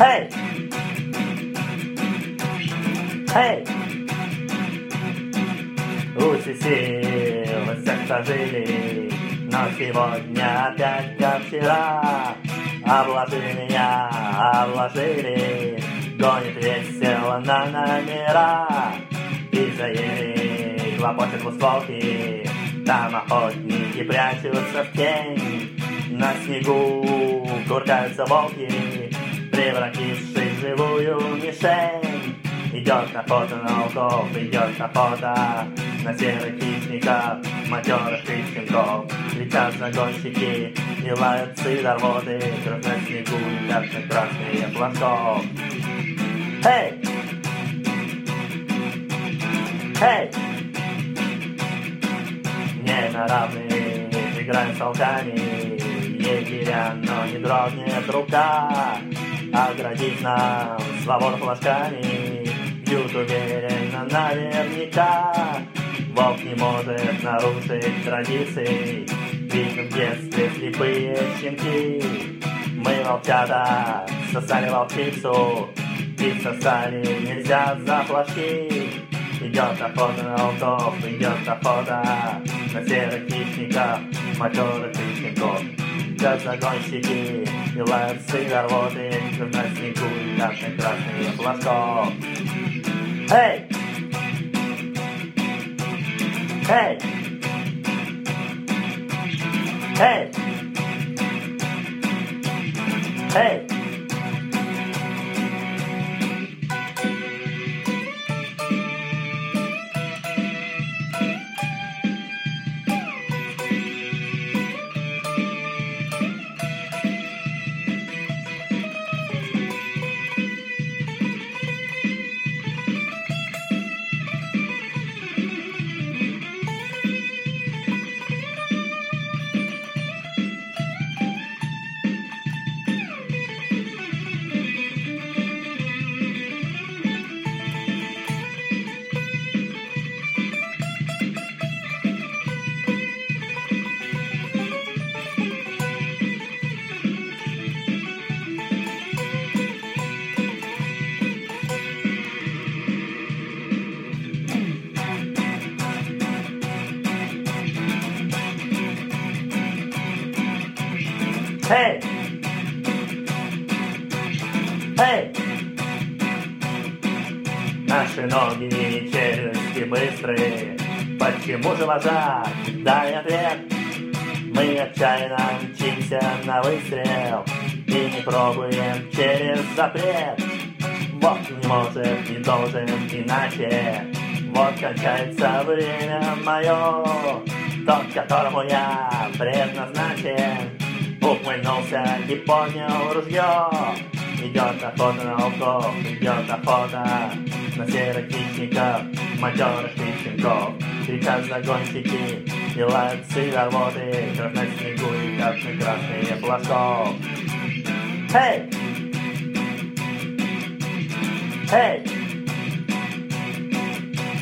Эй! Эй! Усисилось, как жили, но сегодня опять как вчера. Обложили меня, обложили, гонит весело на номера. И заели, хлопочет двустволки, там охотники прячутся в тень. На снегу куркаются волки, превратившись в живую мишень. Идет охота на волков, идет охота на серых хищников, матерых щенков. Летят загонщики и лают сидорводы, кровь на снегу летят на красные платов. Эй! Эй! Не на равные играем с волками, егеря, но не дрогнет рука. Оградить нам свободу флажками, бьют уверенно наверняка. Волк не может нарушить традиции, Видим в детстве слепые щенки. Мы волчата сосали волчицу, и сосали нельзя за флажки. Идет охота на волков, идет охота на серых хищников, матерых и щенков. Как загонщики и лают сыгорвоты, на снегу и красные флажков. Эй! Эй! Эй! Эй! Эй! Эй! Наши ноги и челюсти быстрые, Почему же вожак? Дай ответ. Мы отчаянно мчимся на выстрел И не пробуем через запрет. Вот не может, не должен иначе. Вот кончается время мое, Тот, которому я предназначен. Ухмыльнулся и поднял ружье. Идет охота на волков, идет охота на серых хищников, матерых и щенков. Кричат загонщики и лают сыроводы, кровь на снегу и капли красные флажков. Эй! Эй!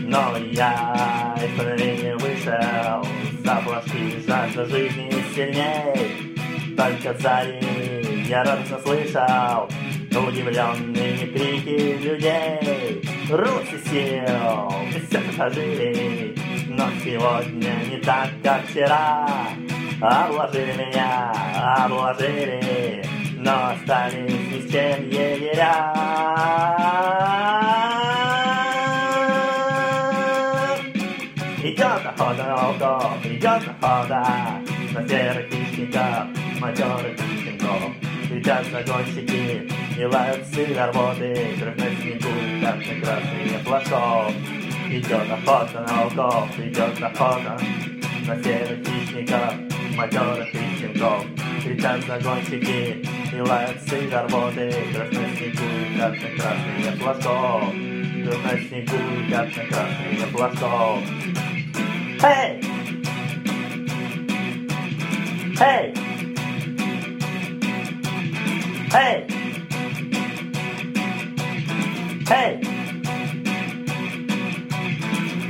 Но я из не вышел, за флажки жажда жизни сильней. Только сзади. Я радостно слышал. Удивленные крики людей. Руки сил, все пожили Но сегодня не так, как вчера. Обложили меня, обложили. Но остались ни с чем егеря Идет охота на волков, идет охота на серых хищников, матерых щенков. Кричат загонщики и лают сыворботы, кровь на снегу, на красные флажков. Идет охота на волков, идет охота на серых хищников, матерых щенков. Кричат загонщики и лают сыворботы, кровь на снегу, на красные флажков. Кровь на снегу, на красные флажков. Hey! Hey!